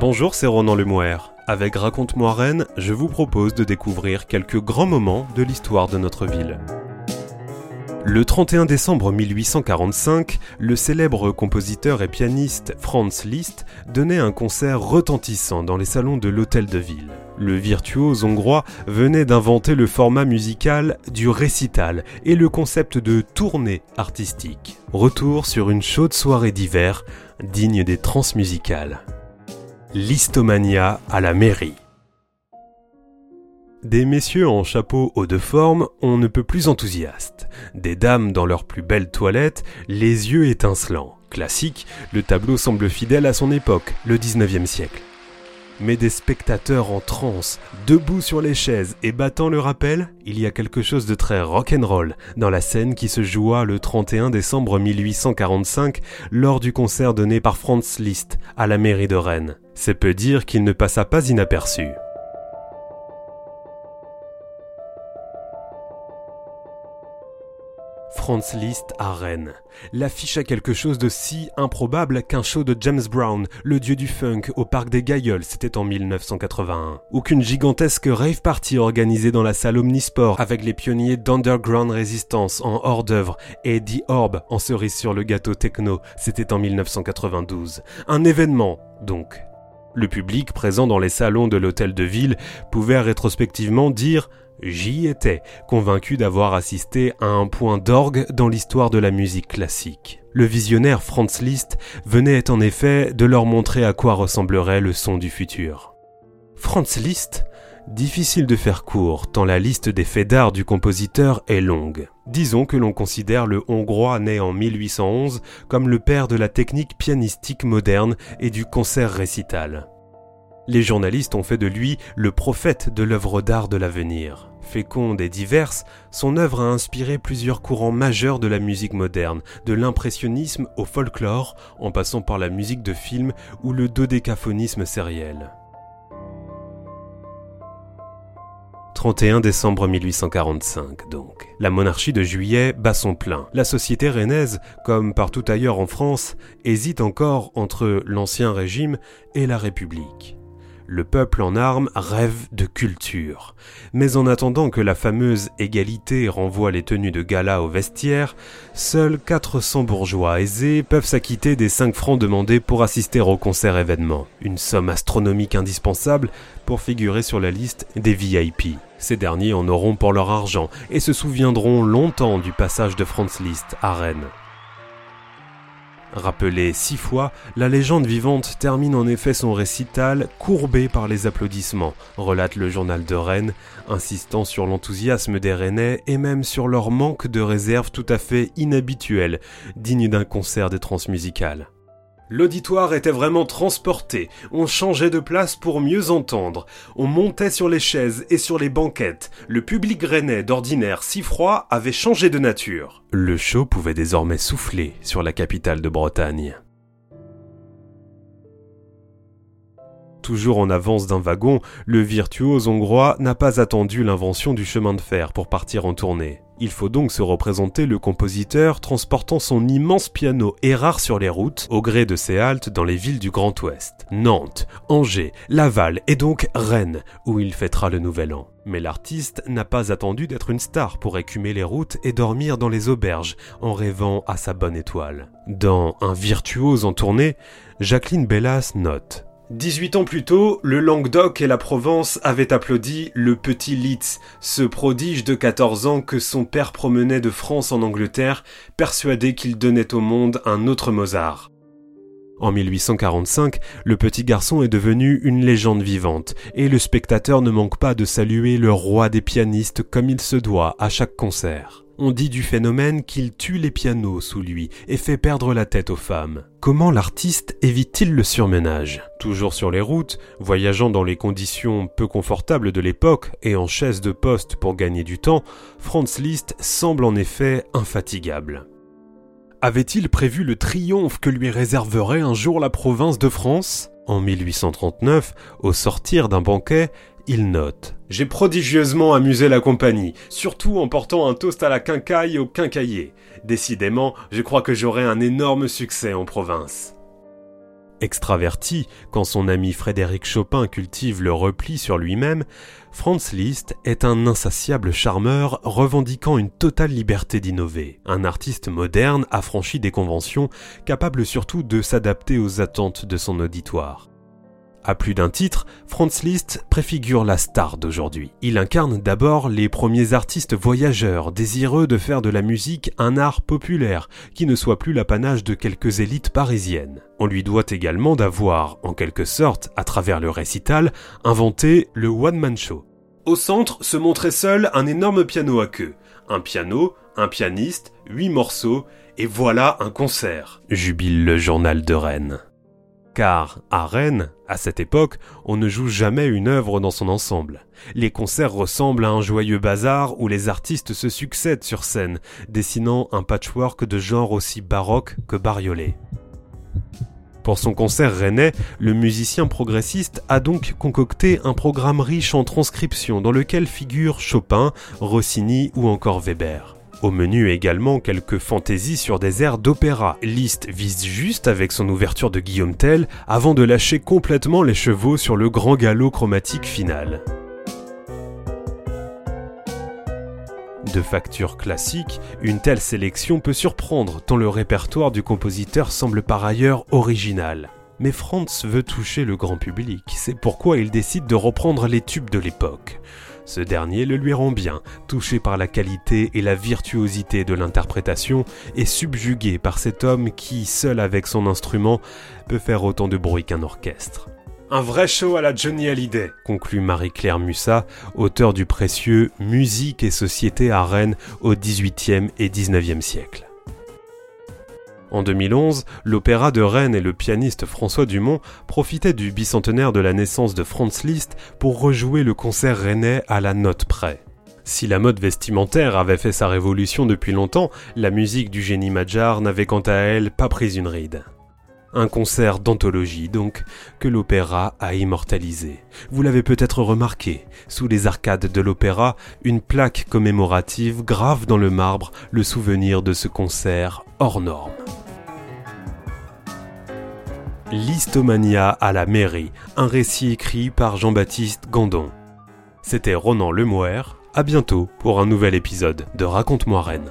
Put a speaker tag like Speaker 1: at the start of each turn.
Speaker 1: Bonjour, c'est Ronan Lemouer. Avec Raconte-moi Rennes, je vous propose de découvrir quelques grands moments de l'histoire de notre ville. Le 31 décembre 1845, le célèbre compositeur et pianiste Franz Liszt donnait un concert retentissant dans les salons de l'hôtel de ville. Le virtuose hongrois venait d'inventer le format musical du récital et le concept de tournée artistique. Retour sur une chaude soirée d'hiver digne des transmusicales. Listomania à la mairie. Des messieurs en chapeau haut de forme, on ne peut plus enthousiastes. Des dames dans leurs plus belles toilettes, les yeux étincelants. Classique, le tableau semble fidèle à son époque, le 19e siècle. Mais des spectateurs en transe, debout sur les chaises et battant le rappel, il y a quelque chose de très rock'n'roll dans la scène qui se joua le 31 décembre 1845 lors du concert donné par Franz Liszt à la mairie de Rennes. C'est peu dire qu'il ne passa pas inaperçu. Franz Liszt à Rennes. L'affiche a quelque chose de si improbable qu'un show de James Brown, le dieu du funk, au parc des Gailleuls, c'était en 1981. Ou qu'une gigantesque rave party organisée dans la salle Omnisport avec les pionniers d'Underground Resistance en hors d'œuvre et The Orb en cerise sur le gâteau techno, c'était en 1992. Un événement, donc. Le public présent dans les salons de l'hôtel de ville pouvait rétrospectivement dire J'y étais, convaincu d'avoir assisté à un point d'orgue dans l'histoire de la musique classique. Le visionnaire Franz Liszt venait en effet de leur montrer à quoi ressemblerait le son du futur. Franz Liszt Difficile de faire court, tant la liste des faits d'art du compositeur est longue. Disons que l'on considère le Hongrois né en 1811 comme le père de la technique pianistique moderne et du concert récital. Les journalistes ont fait de lui le prophète de l'œuvre d'art de l'avenir. Féconde et diverse, son œuvre a inspiré plusieurs courants majeurs de la musique moderne, de l'impressionnisme au folklore, en passant par la musique de film ou le dodécaphonisme sériel. 31 décembre 1845 donc. La monarchie de juillet bat son plein. La société rennaise, comme partout ailleurs en France, hésite encore entre l'ancien régime et la République. Le peuple en armes rêve de culture. Mais en attendant que la fameuse égalité renvoie les tenues de gala au vestiaire, seuls 400 bourgeois aisés peuvent s'acquitter des 5 francs demandés pour assister au concert événement. Une somme astronomique indispensable pour figurer sur la liste des VIP. Ces derniers en auront pour leur argent et se souviendront longtemps du passage de Franz Liszt à Rennes. Rappelé six fois, la légende vivante termine en effet son récital courbé par les applaudissements, relate le journal de Rennes, insistant sur l'enthousiasme des Rennais et même sur leur manque de réserve tout à fait inhabituelle, digne d'un concert des transmusicales. L'auditoire était vraiment transporté, on changeait de place pour mieux entendre, on montait sur les chaises et sur les banquettes, le public rennais d'ordinaire si froid avait changé de nature. Le show pouvait désormais souffler sur la capitale de Bretagne. Toujours en avance d'un wagon, le virtuose hongrois n'a pas attendu l'invention du chemin de fer pour partir en tournée. Il faut donc se représenter le compositeur transportant son immense piano et rare sur les routes, au gré de ses haltes dans les villes du Grand Ouest, Nantes, Angers, Laval et donc Rennes, où il fêtera le Nouvel An. Mais l'artiste n'a pas attendu d'être une star pour écumer les routes et dormir dans les auberges en rêvant à sa bonne étoile. Dans Un virtuose en tournée, Jacqueline Bellas note 18 ans plus tôt, le Languedoc et la Provence avaient applaudi le petit Litz, ce prodige de 14 ans que son père promenait de France en Angleterre, persuadé qu'il donnait au monde un autre Mozart. En 1845, le petit garçon est devenu une légende vivante, et le spectateur ne manque pas de saluer le roi des pianistes comme il se doit à chaque concert. On dit du phénomène qu'il tue les pianos sous lui et fait perdre la tête aux femmes. Comment l'artiste évite-t-il le surmenage Toujours sur les routes, voyageant dans les conditions peu confortables de l'époque et en chaise de poste pour gagner du temps, Franz Liszt semble en effet infatigable. Avait-il prévu le triomphe que lui réserverait un jour la province de France? En 1839, au sortir d'un banquet, il note J'ai prodigieusement amusé la compagnie, surtout en portant un toast à la quincaille au quincaillier. Décidément, je crois que j'aurai un énorme succès en province. extraverti quand son ami Frédéric Chopin cultive le repli sur lui-même, Franz Liszt est un insatiable charmeur revendiquant une totale liberté d'innover, un artiste moderne affranchi des conventions, capable surtout de s'adapter aux attentes de son auditoire. À plus d'un titre, Franz Liszt préfigure la star d'aujourd'hui. Il incarne d'abord les premiers artistes voyageurs, désireux de faire de la musique un art populaire, qui ne soit plus l'apanage de quelques élites parisiennes. On lui doit également d'avoir, en quelque sorte, à travers le récital, inventé le one-man show. Au centre se montrait seul un énorme piano à queue. Un piano, un pianiste, huit morceaux, et voilà un concert, jubile le journal de Rennes. Car à Rennes, à cette époque, on ne joue jamais une œuvre dans son ensemble. Les concerts ressemblent à un joyeux bazar où les artistes se succèdent sur scène, dessinant un patchwork de genre aussi baroque que bariolé. Pour son concert rennais, le musicien progressiste a donc concocté un programme riche en transcriptions dans lequel figurent Chopin, Rossini ou encore Weber. Au menu également quelques fantaisies sur des airs d'opéra. Liszt vise juste avec son ouverture de Guillaume Tell avant de lâcher complètement les chevaux sur le grand galop chromatique final. De facture classique, une telle sélection peut surprendre tant le répertoire du compositeur semble par ailleurs original. Mais Franz veut toucher le grand public, c'est pourquoi il décide de reprendre les tubes de l'époque. Ce dernier le lui rend bien, touché par la qualité et la virtuosité de l'interprétation et subjugué par cet homme qui, seul avec son instrument, peut faire autant de bruit qu'un orchestre. Un vrai show à la Johnny Hallyday, conclut Marie-Claire Mussat, auteur du précieux Musique et société à Rennes au XVIIIe et XIXe siècle. En 2011, l'Opéra de Rennes et le pianiste François Dumont profitaient du bicentenaire de la naissance de Franz Liszt pour rejouer le concert rennais à la note près. Si la mode vestimentaire avait fait sa révolution depuis longtemps, la musique du génie Magyar n'avait quant à elle pas pris une ride. Un concert d'anthologie donc, que l'opéra a immortalisé. Vous l'avez peut-être remarqué, sous les arcades de l'opéra, une plaque commémorative grave dans le marbre le souvenir de ce concert hors norme. L'Histomania à la mairie, un récit écrit par Jean-Baptiste Gandon. C'était Ronan Lemouer, à bientôt pour un nouvel épisode de Raconte-moi Rennes.